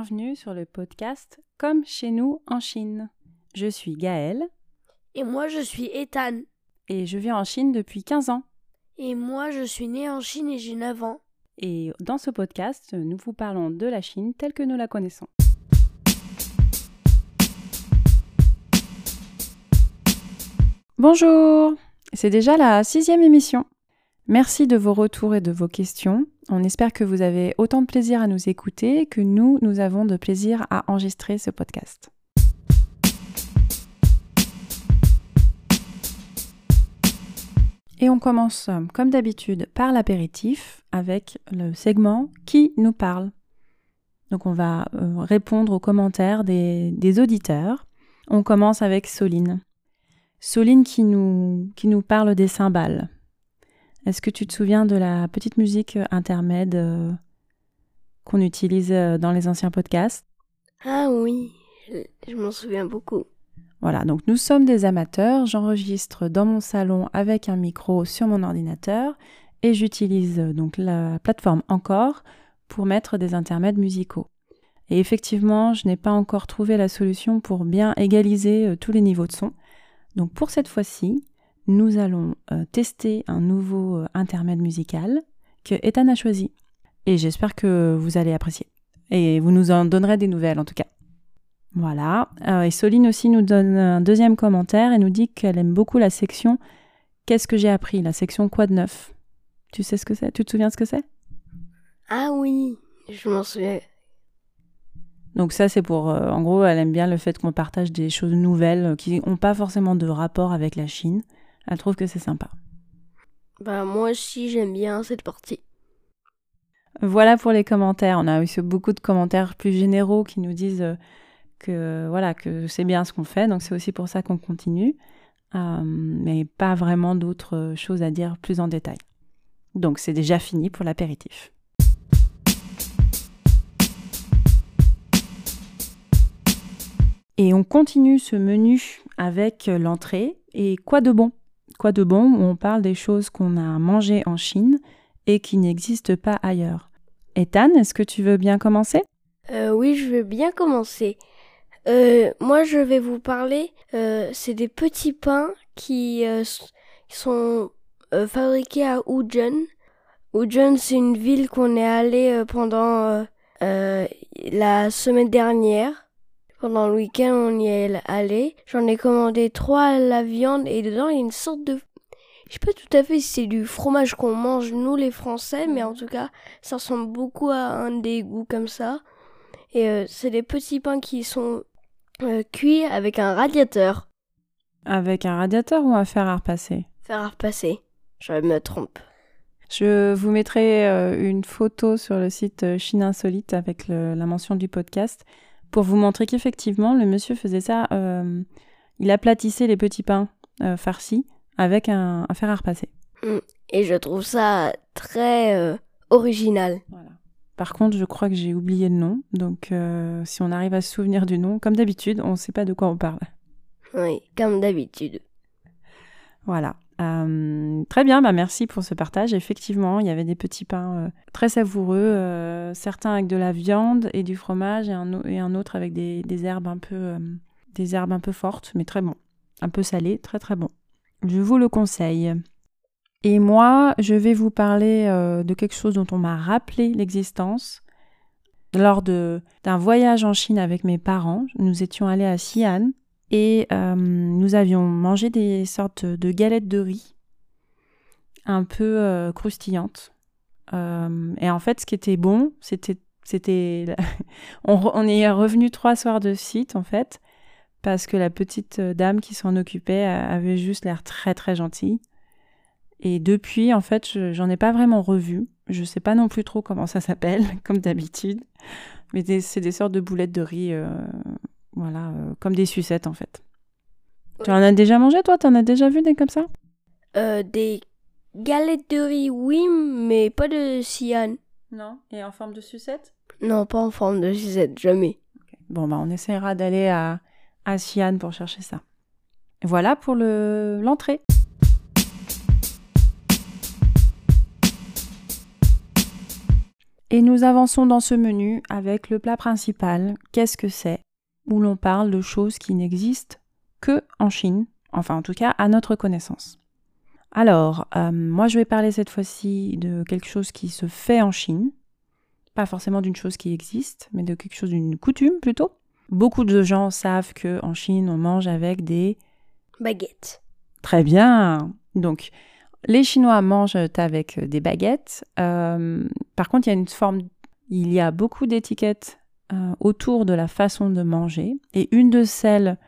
Bienvenue sur le podcast Comme chez nous en Chine. Je suis Gaëlle. Et moi je suis Ethan. Et je vis en Chine depuis 15 ans. Et moi je suis né en Chine et j'ai 9 ans. Et dans ce podcast, nous vous parlons de la Chine telle que nous la connaissons. Bonjour C'est déjà la sixième émission. Merci de vos retours et de vos questions. On espère que vous avez autant de plaisir à nous écouter que nous, nous avons de plaisir à enregistrer ce podcast. Et on commence, comme d'habitude, par l'apéritif avec le segment Qui nous parle Donc on va euh, répondre aux commentaires des, auditeurs. On commence avec Soline. Soline qui nous parle des cymbales. Est-ce que tu te souviens de la petite musique intermède euh, qu'on utilise euh, dans les anciens podcasts? Ah oui, je, m'en souviens beaucoup. Voilà, donc nous sommes des amateurs, j'enregistre dans mon salon avec un micro sur mon ordinateur et j'utilise euh, donc la plateforme Encore pour mettre des intermèdes musicaux. Et effectivement, je n'ai pas encore trouvé la solution pour bien égaliser tous les niveaux de son. Donc pour cette fois-ci, nous allons euh, tester un nouveau euh, intermède musical que Ethan a choisi. Et j'espère que vous allez apprécier. Et vous nous en donnerez des nouvelles en tout cas. Voilà. Euh, et Soline aussi nous donne un deuxième commentaire et nous dit qu'elle aime beaucoup la section Qu'est-ce que j'ai appris? La section Quoi de neuf? Tu sais ce que c'est? Tu te souviens ce que c'est? Ah oui, je m'en souviens. Donc ça, c'est pour... en gros, elle aime bien le fait qu'on partage des choses nouvelles qui n'ont pas forcément de rapport avec la Chine. Elle trouve que c'est sympa. Bah moi aussi j'aime bien cette partie. Voilà pour les commentaires. On a eu beaucoup de commentaires plus généraux qui nous disent euh, que voilà que c'est bien ce qu'on fait. Donc c'est aussi pour ça qu'on continue, euh, mais pas vraiment d'autres choses à dire plus en détail. Donc c'est déjà fini pour l'apéritif. Et on continue ce menu avec l'entrée. Et quoi de bon? Quoi de bon où on parle des choses qu'on a mangées en Chine et qui n'existent pas ailleurs. Ethan, est-ce que tu veux bien commencer? Euh, Oui, je veux bien commencer. Euh, moi, je vais vous parler, euh, c'est des petits pains qui sont fabriqués à Wuzhen. Wuzhen, c'est une ville qu'on est allé pendant la semaine dernière. Pendant le week-end, on y est allé. J'en ai commandé trois à la viande et dedans, il y a une sorte de... Je sais pas tout à fait si c'est du fromage qu'on mange nous les Français, mais en tout cas, ça ressemble beaucoup à un dégoût comme ça. Et euh, c'est des petits pains qui sont euh, cuits avec un radiateur. Avec un radiateur ou un fer à repasser? Fer à repasser. Je me trompe. Je vous mettrai euh, une photo sur le site Chine Insolite avec la mention du podcast pour vous montrer qu'effectivement, le monsieur faisait ça. Euh, il aplatissait les petits pains euh, farcis avec un, fer à repasser. Mm. Et je trouve ça très euh, original. Par contre, je crois que j'ai oublié le nom. Donc, si on arrive à se souvenir du nom, comme d'habitude, on ne sait pas de quoi on parle. Oui, comme d'habitude. Voilà. Euh, très bien, bah merci pour ce partage. Effectivement, il y avait des petits pains euh, très savoureux, euh, certains avec de la viande et du fromage et un, autre avec des, des, herbes un peu, des herbes un peu fortes, mais très bon, un peu salé, très très bon. Je vous le conseille. Et moi, je vais vous parler de quelque chose dont on m'a rappelé l'existence. Lors d'un voyage en Chine avec mes parents, nous étions allés à Xi'an, et euh, nous avions mangé des sortes de galettes de riz un peu euh, croustillantes. Euh, et en fait, ce qui était bon, c'était, c'était, on, est revenu trois soirs de site en fait, parce que la petite dame qui s'en occupait avait juste l'air très très gentille. Et depuis, en fait, j'en ai pas vraiment revu. Je sais pas non plus trop comment ça s'appelle, comme d'habitude. Mais c'est des sortes de boulettes de riz voilà, euh, comme des sucettes en fait. Tu en as déjà mangé toi? Tu en as déjà vu des comme ça? Euh, Des galettes de riz, oui, mais pas de cyan. Non? Et en forme de sucette? Non, pas en forme de sucette, jamais. Bon, bah on essaiera d'aller à, à pour chercher ça. Voilà pour l'entrée. Et nous avançons dans ce menu avec le plat principal. Qu'est-ce que c'est? Où l'on parle de choses qui n'existent que en Chine, enfin en tout cas à notre connaissance. Alors, euh, moi je vais parler cette fois-ci de quelque chose qui se fait en Chine, pas forcément d'une chose qui existe, mais de quelque chose d'une coutume plutôt. Beaucoup de gens savent que en Chine on mange avec des baguettes. Très bien. Donc les Chinois mangent avec des baguettes. Euh, par contre, il y a une forme, il y a beaucoup d'étiquettes euh, autour de la façon de manger, et une de celles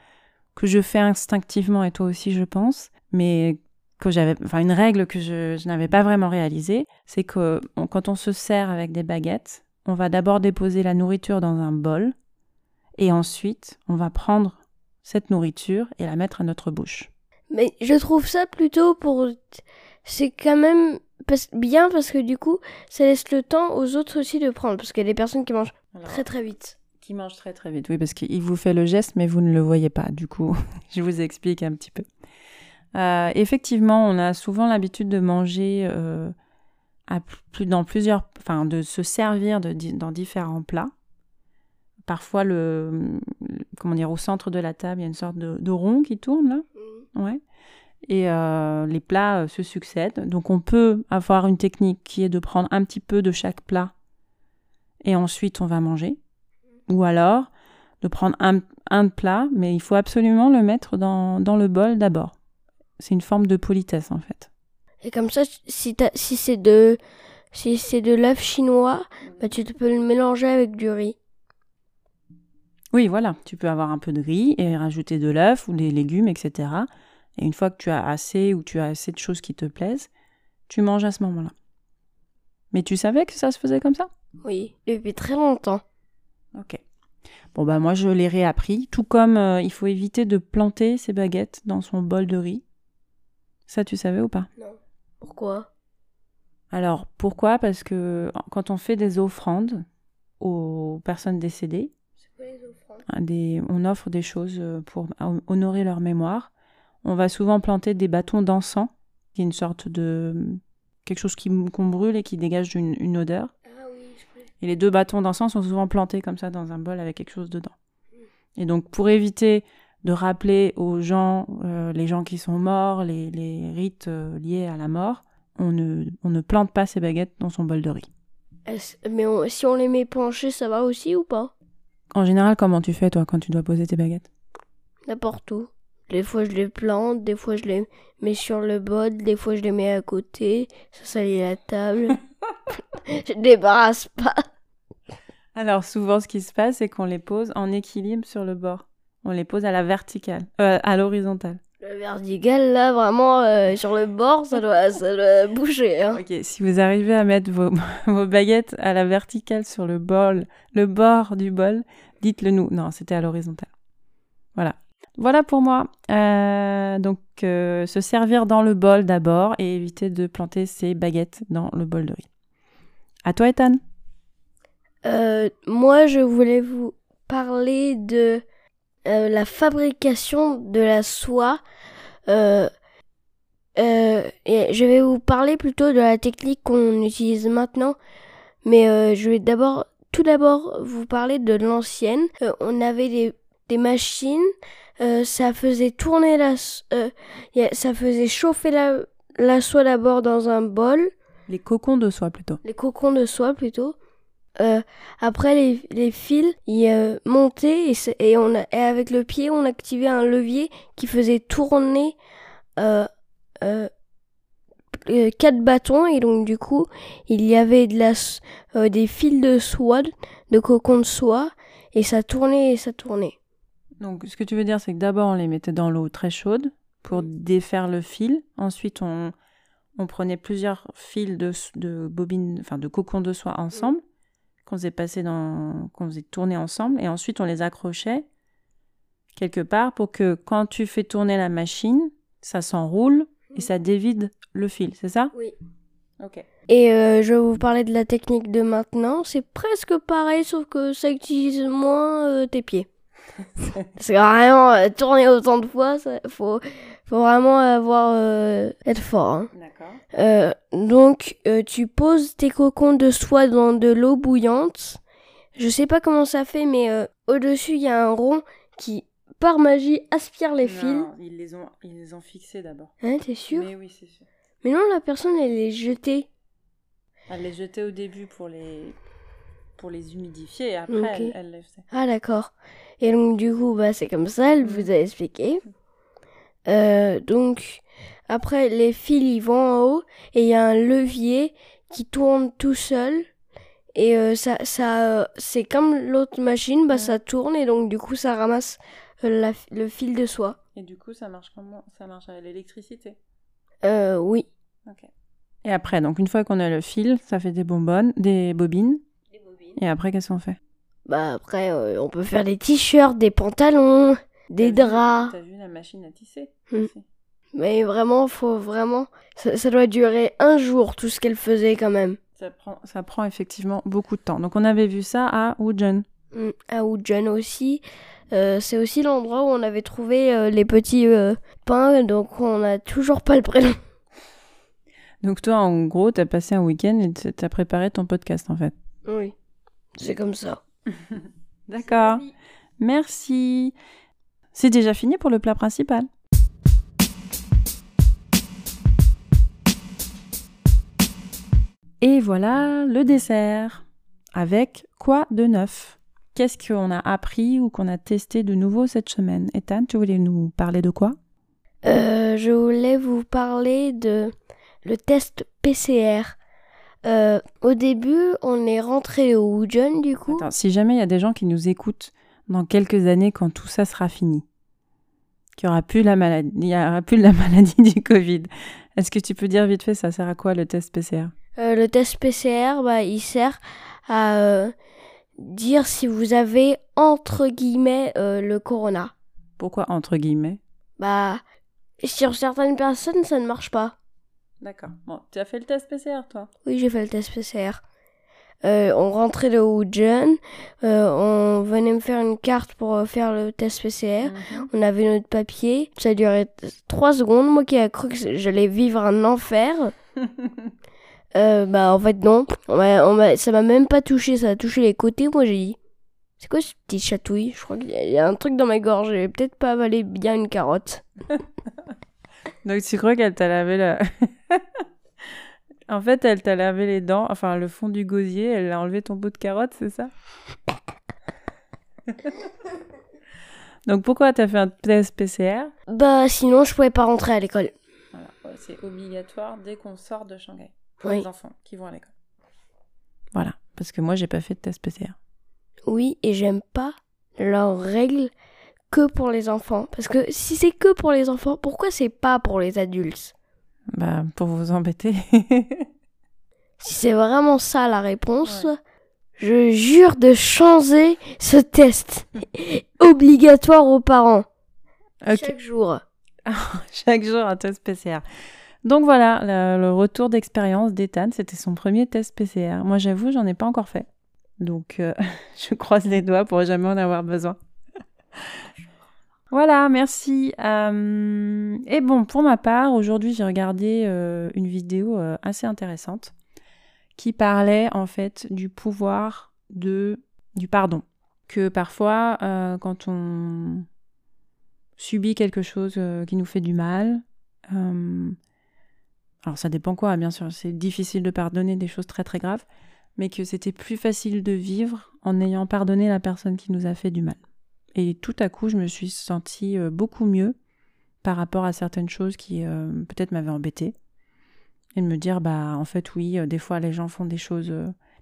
que je fais instinctivement et toi aussi, je pense, mais que j'avais, enfin une règle que je, n'avais pas vraiment réalisée, c'est que quand on se sert avec des baguettes, on va d'abord déposer la nourriture dans un bol et ensuite on va prendre cette nourriture et la mettre à notre bouche. Mais je trouve ça plutôt pour, c'est quand même bien parce que du coup ça laisse le temps aux autres aussi de prendre parce qu'il y a des personnes qui mangent très très vite. Qui mangent très très vite, oui, parce qu'il vous fait le geste mais vous ne le voyez pas. Du coup, je vous explique un petit peu. Euh, effectivement, on a souvent l'habitude de manger euh, à plus, dans plusieurs, enfin, de se servir de, dans différents plats. Parfois, le, comment dire, au centre de la table, il y a une sorte de, rond qui tourne là. Mmh. Ouais. Et euh, les plats se succèdent. Donc, on peut avoir une technique qui est de prendre un petit peu de chaque plat et ensuite on va manger. Ou alors de prendre un, un plat, mais il faut absolument le mettre dans, dans le bol d'abord. C'est une forme de politesse en fait. Et comme ça, si, si c'est de si c'est de l'œuf chinois, bah, tu peux le mélanger avec du riz. Oui, voilà, tu peux avoir un peu de riz et rajouter de l'œuf ou des légumes, etc. Et une fois que tu as assez ou tu as assez de choses qui te plaisent, tu manges à ce moment-là. Mais tu savais que ça se faisait comme ça? Oui, depuis très longtemps. Ok. Bon bah moi je l'ai réappris, tout comme euh, il faut éviter de planter ses baguettes dans son bol de riz ça, tu savais ou pas? Non. Pourquoi? Alors, pourquoi? Parce que quand on fait des offrandes aux personnes décédées, les offrandes? des, on offre des choses euh, pour honorer leur mémoire. On va souvent planter des bâtons d'encens, qui est une sorte de quelque chose qu'on brûle et qui dégage une, odeur. Et les deux bâtons d'encens sont souvent plantés comme ça dans un bol avec quelque chose dedans. Et donc, pour éviter de rappeler aux gens, euh, les gens qui sont morts, les, les rites euh, liés à la mort, on ne, on ne plante pas ses baguettes dans son bol de riz. Mais si on les met penchées, ça va aussi ou pas? En général, comment tu fais toi quand tu dois poser tes baguettes? N'importe où. Des fois je les plante, des fois je les mets sur le bol, des fois je les mets à côté, ça salit la table. je débarrasse pas. Alors souvent ce qui se passe c'est qu'on les pose en équilibre sur le bord. On les pose à la verticale, euh, à l'horizontale. La verticale, là, vraiment, euh, sur le bord, ça doit, ça bouger. Hein. Ok, si vous arrivez à mettre vos, vos, baguettes à la verticale sur le bol, le bord du bol, dites-le nous. Non, c'était à l'horizontale. Voilà. Voilà pour moi. Euh, donc, se servir dans le bol d'abord et éviter de planter ses baguettes dans le bol de riz. À toi, Ethan. moi, je voulais vous parler de euh, la fabrication de la soie. Euh, euh, je vais vous parler plutôt de la technique qu'on utilise maintenant, mais je vais d'abord, tout d'abord, vous parler de l'ancienne. on avait des, machines, ça faisait tourner la, ça faisait chauffer la soie d'abord dans un bol. Les cocons de soie plutôt. Les cocons de soie plutôt. Euh, après les, les fils, ils euh, montaient et, on a, et avec le pied, on activait un levier qui faisait tourner euh, euh, quatre bâtons et donc du coup, il y avait de la, des fils de soie, de cocon de soie et ça tournait et ça tournait. Donc ce que tu veux dire, c'est que d'abord on les mettait dans l'eau très chaude pour défaire le fil. Ensuite, on, on prenait plusieurs fils de, de bobines, enfin de cocon de soie ensemble qu'on faisait passer dans, qu'on faisait tourner ensemble, et ensuite on les accrochait quelque part pour que quand tu fais tourner la machine, ça s'enroule et ça dévide le fil, c'est ça? Oui. Ok. Et euh, je vais vous parler de la technique de maintenant. C'est presque pareil, sauf que ça utilise moins euh, tes pieds. C'est vraiment euh, tourner autant de fois, il faut, Faut vraiment avoir euh, être fort. Hein. D'accord. Euh, donc, euh, tu poses tes cocons de soie dans de l'eau bouillante. Je sais pas comment ça fait, mais euh, au-dessus, il y a un rond qui, par magie, aspire les fils. Non, ils les ont, ils les ont fixés d'abord. Hein, t'es sûr? Mais oui, c'est sûr. Mais non, la personne, elle est jetée. Elle les jetait au début pour les, pour les humidifier et après elle, elle les faisait. Ah, d'accord. Et donc, du coup, bah, c'est comme ça, elle vous a expliqué. Euh, donc, après, les fils, ils vont en haut et il y a un levier qui tourne tout seul. Et euh, ça, ça, euh, c'est comme l'autre machine, bah, Ouais. ça tourne et donc, du coup, ça ramasse euh, la- le fil de soie. Et du coup, ça marche comment? Ça marche avec l'électricité? Euh, oui. Ok. Et après, donc une fois qu'on a le fil, ça fait des bonbonnes, des bobines. Et après, qu'est-ce qu'on fait? Bah, après, euh, on peut faire des t-shirts, des pantalons, des draps. T'as vu la machine à tisser Hmm. Mais vraiment, faut vraiment. Ça, ça doit durer un jour, tout ce qu'elle faisait quand même. ça prend, ça prend effectivement beaucoup de temps. Donc on avait vu ça à Woodjon. Mm, À Woodjon aussi. Euh, c'est aussi l'endroit où on avait trouvé euh, les petits euh, pains, donc on n'a toujours pas le prénom. Donc toi, en gros, t'as passé un week-end et t'as préparé ton podcast en fait. Oui, c'est comme ça. D'accord. Merci. C'est déjà fini pour le plat principal. Et voilà le dessert. Avec quoi de neuf? Qu'est-ce qu'on a appris ou qu'on a testé de nouveau cette semaine? Ethan, tu voulais nous parler de quoi? Euh, je voulais vous parler de le test PCR. Euh, au début, on est rentré au Woodjon du coup. Attends, si jamais il y a des gens qui nous écoutent dans quelques années quand tout ça sera fini, qu'il n'y aura plus la maladie, il y aura plus la maladie du Covid, est-ce que tu peux dire vite fait ça sert à quoi le test PCR Euh, le test PCR, bah, il sert à euh, dire si vous avez entre guillemets euh, le corona. Pourquoi entre guillemets? Bah, sur certaines personnes, ça ne marche pas. D'accord. Bon, tu as fait le test PCR toi? Oui, j'ai fait le test PCR. Euh, on rentrait de Woodjon, euh, on venait me faire une carte pour euh, faire le test PCR. Mhm. On avait notre papier, ça durait t- trois secondes. Moi qui ai cru que j'allais vivre un enfer, euh, bah en fait non. On ça m'a même pas touché, ça a touché les côtés. Moi j'ai dit, c'est quoi ce petit chatouille? Je crois qu'il y, y a un truc dans ma gorge. J'ai peut-être pas avalé bien une carotte. Donc tu crois qu'elle t'a lavé le... en fait, elle t'a lavé les dents, enfin le fond du gosier, elle a enlevé ton bout de carotte, c'est ça? Donc pourquoi t'as fait un test PCR Bah sinon je pouvais pas rentrer à l'école. Voilà, ouais, c'est obligatoire dès qu'on sort de Shanghai pour Oui. les enfants qui vont à l'école. Voilà, parce que moi j'ai pas fait de test PCR. Oui, et j'aime pas leurs règles que pour les enfants. Parce que si c'est que pour les enfants, pourquoi c'est pas pour les adultes? Bah pour vous embêter. Si c'est vraiment ça la réponse, Ouais. je jure de changer ce test. Obligatoire aux parents. Chaque jour. Chaque jour un test PCR. Donc voilà, le, le retour d'expérience d'Ethan, c'était son premier test PCR. Moi j'avoue, j'en ai pas encore fait. Donc euh, je croise les doigts pour jamais en avoir besoin. Voilà, merci. Euh, et bon, pour ma part, aujourd'hui j'ai regardé euh, une vidéo euh, assez intéressante qui parlait en fait du pouvoir de du pardon. Que parfois, quand on subit quelque chose qui nous fait du mal. alors ça dépend quoi, bien sûr, c'est difficile de pardonner des choses très très graves, mais que c'était plus facile de vivre en ayant pardonné la personne qui nous a fait du mal. Et tout à coup, je me suis sentie euh, beaucoup mieux par rapport à certaines choses qui euh, peut-être m'avaient embêtée. Et de me dire, bah en fait oui, euh, des fois les gens font des choses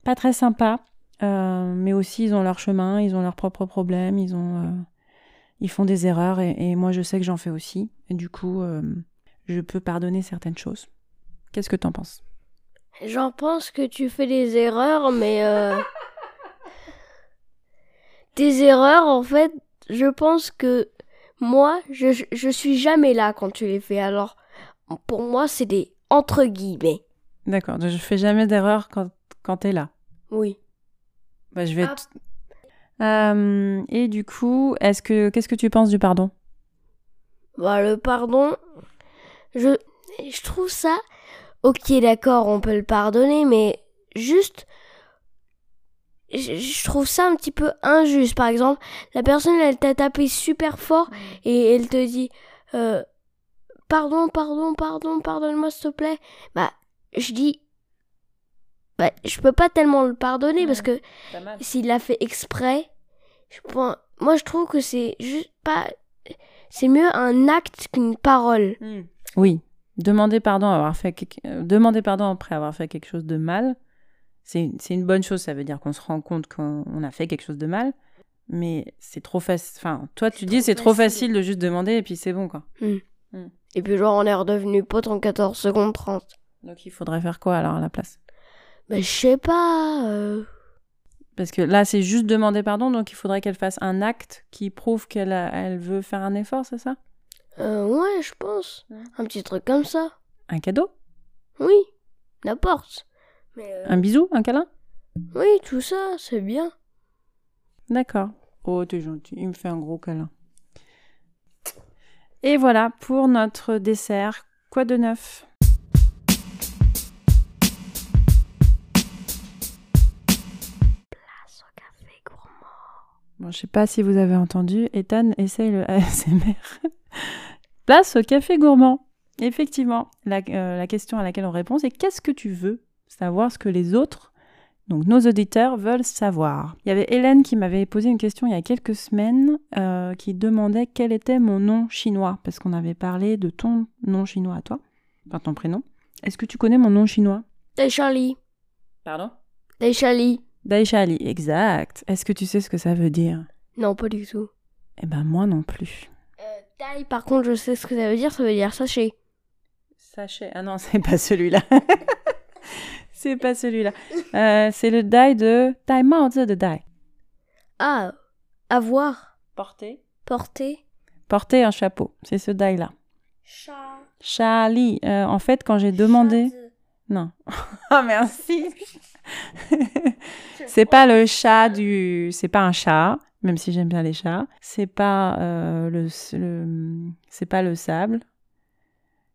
pas très sympas, mais aussi ils ont leur chemin, ils ont leurs propres problèmes, ils ont... ils font des erreurs et, et moi je sais que j'en fais aussi. Et du coup, je peux pardonner certaines choses. Qu'est-ce que t'en penses? J'en pense que tu fais des erreurs, mais... Des erreurs, en fait, je pense que moi, je, je suis jamais là quand tu les fais. Alors, pour moi, c'est des entre guillemets. D'accord, je fais jamais d'erreur quand, quand t'es là. Oui. Bah, je vais Ah. Euh, et du coup, est-ce que qu'est-ce que tu penses du pardon? Bah, le pardon, je, je trouve ça. Ok, d'accord, on peut le pardonner, mais juste. Je, je trouve ça un petit peu injuste. Par exemple, la personne, elle t'a tapé super fort et elle te dit euh, Pardon, pardon, pardon, pardonne-moi s'il te plaît. Bah, je dis. Bah, je peux pas tellement le pardonner parce que s'il l'a fait exprès, je pense, moi je trouve que c'est juste pas, c'est mieux un acte qu'une parole. Oui, demander pardon, avoir fait quelque- euh, demander pardon après avoir fait quelque chose de mal, c'est une bonne chose. Ça veut dire qu'on se rend compte qu'on on a fait quelque chose de mal. Mais c'est trop facile. Enfin, toi, tu dis c'est trop facile. de juste demander et puis c'est bon, quoi. Et puis genre on est redevenu pote en 14 secondes 30. Donc il faudrait faire quoi alors à la place? Mais je sais pas. euh, Parce que là, c'est juste demander pardon, donc il faudrait qu'elle fasse un acte qui prouve qu'elle elle veut faire un effort, c'est ça? Euh, ouais, je pense. Un petit truc comme ça. Un cadeau? Oui, n'importe. Mais euh, Un bisou Un câlin? Oui, tout ça, c'est bien. D'accord. Oh, t'es gentil. Il me fait un gros câlin. Et voilà pour notre dessert. Quoi de neuf? Place au café gourmand. Bon, je sais pas si vous avez entendu. Ethan essaye le ASMR. Place au café gourmand. Effectivement, la, euh, la question à laquelle on répond, c'est qu'est-ce que tu veux? Savoir ce que les autres, donc nos auditeurs, veulent savoir. Il y avait Hélène qui m'avait posé une question il y a quelques semaines euh, qui demandait quel était mon nom chinois, parce qu'on avait parlé de ton nom chinois à toi, enfin ton prénom. Est-ce que tu connais mon nom chinois? Dai Charlie. Pardon? Dai Charlie. Daisha Ali, exact. Est-ce que tu sais ce que ça veut dire? Non, pas du tout. Eh ben moi non plus. Euh, taille, par contre, je sais ce que ça veut dire. Ça veut dire sachet. Sachet. Ah non, c'est pas celui-là. c'est pas celui-là. Euh, c'est le dai de Zi de dai. Ah, avoir, Porter. porter. Porter un chapeau. C'est ce dai-là. Chat. Charlie. euh, en fait, quand j'ai demandé. Non. Ah merci. c'est pas le chat du. C'est pas un chat, même si j'aime bien les chats. C'est pas euh, le. le- C'est pas le sable.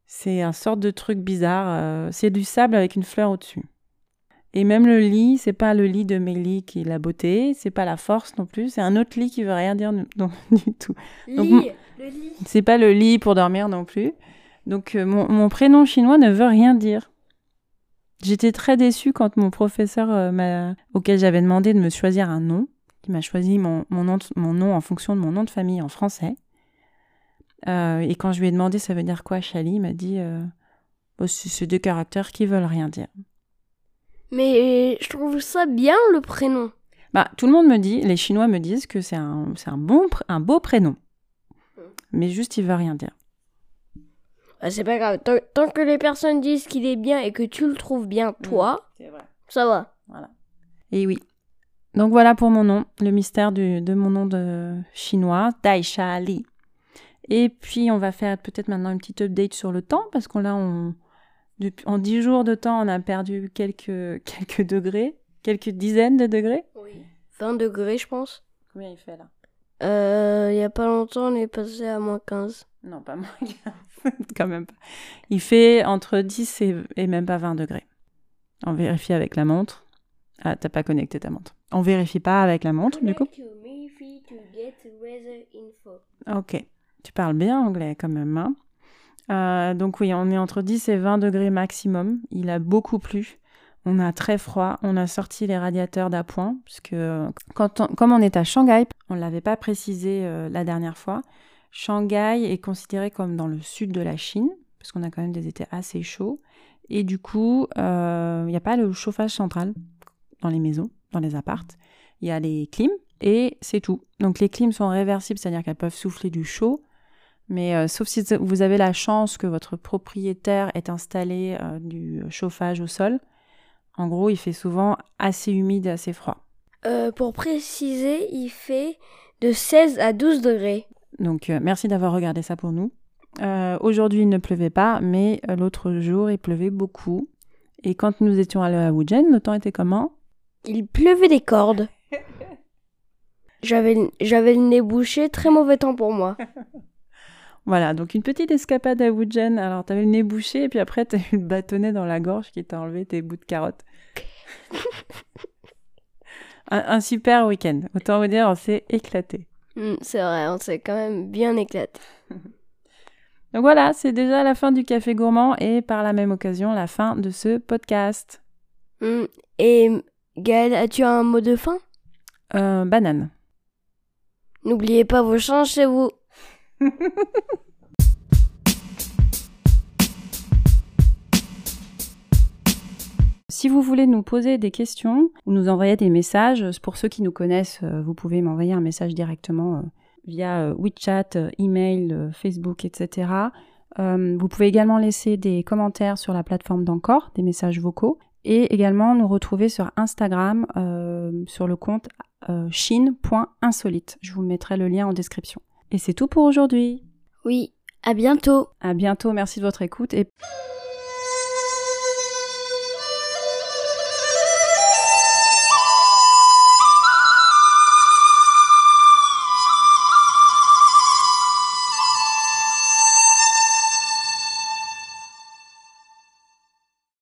C'est un sorte de truc bizarre. euh, C'est du sable avec une fleur au-dessus. Et même le lit, c'est pas le lit de Mélie qui est la beauté, c'est pas la force non plus, c'est un autre lit qui veut rien dire non, du tout. Donc, Lit. Le lit. C'est pas le lit pour dormir non plus. Donc euh, mon, mon prénom chinois ne veut rien dire. J'étais très déçue quand mon professeur euh, auquel j'avais demandé de me choisir un nom, qui m'a choisi mon, mon, nom mon nom en fonction de mon nom de famille en français. Euh, et quand je lui ai demandé ça veut dire quoi, Chali, il m'a dit c'est c'est deux caractères qui veulent rien dire. Mais je trouve ça bien le prénom. Bah, tout le monde me dit, les Chinois me disent que c'est un, c'est un, bon, un beau prénom. Mais juste, il veut rien dire. Ah, c'est pas grave. Tant, tant que les personnes disent qu'il est bien et que tu le trouves bien, toi, C'est vrai. ça va. Voilà. Et oui. Donc voilà pour mon nom, le mystère du- de mon nom de chinois, Daisha Li. Et puis on va faire peut-être maintenant une petite update sur le temps, parce qu'on là, on, depuis, en 10 jours de temps, on a perdu quelques, quelques degrés, quelques dizaines de degrés. Oui. 20 degrés, je pense. Combien il fait là? Euh, il y a pas longtemps, on est passé à moins 15. Non, pas moins qu'un- quand même pas. Il fait entre 10 et, et même pas 20 degrés. On vérifie avec la montre. Ah, t'as pas connecté ta montre. On vérifie pas avec la montre, du coup Ok. Tu parles bien anglais quand même. hein. Euh, donc oui, on est entre 10 et 20 degrés maximum. Il a beaucoup plu. On a très froid. On a sorti les radiateurs d'appoint. Puisque euh, comme on est à Shanghai, on ne l'avait pas précisé euh, la dernière fois, Shanghai est considéré comme dans le sud de la Chine. Parce qu'on a quand même des étés assez chauds. Et du coup, il n'y a pas le chauffage central dans les maisons, dans les appartes. Il y a les clims et c'est tout. Donc les clims sont réversibles, c'est-à-dire qu'elles peuvent souffler du chaud. Mais euh, sauf si vous avez la chance que votre propriétaire ait installé euh, du chauffage au sol, en gros, il fait souvent assez humide et assez froid. Euh, pour préciser, il fait de 16 à 12 degrés. Donc merci d'avoir regardé ça pour nous. Aujourd'hui, il ne pleuvait pas, mais l'autre jour, il pleuvait beaucoup. Et quand nous étions allés à Wujin, le temps était comment? Il pleuvait des cordes. J'avais j'avais le nez bouché, très mauvais temps pour moi. Voilà, donc une petite escapade à Woodgen. Alors, t'avais le nez bouché, et puis après, t'as eu le bâtonnet dans la gorge qui t'a enlevé tes bouts de carottes. un, un super week-end. Autant vous dire, on s'est éclaté. Hmm, c'est vrai, on s'est quand même bien éclaté. Donc voilà, c'est déjà la fin du café gourmand et par la même occasion la fin de ce podcast. Hmm, Et Gaël, as-tu un mot de fin? Euh, banane. N'oubliez pas vos changes chez vous. Si vous voulez nous poser des questions ou nous envoyer des messages, pour ceux qui nous connaissent, euh, vous pouvez m'envoyer un message directement euh, via euh, WeChat, email, Facebook, etc. Vous pouvez également laisser des commentaires sur la plateforme d'Encore, des messages vocaux, et également nous retrouver sur Instagram sur le compte euh, chine.insolite. Je vous mettrai le lien en description. Et c'est tout pour aujourd'hui. Oui, à bientôt. À bientôt, merci de votre écoute et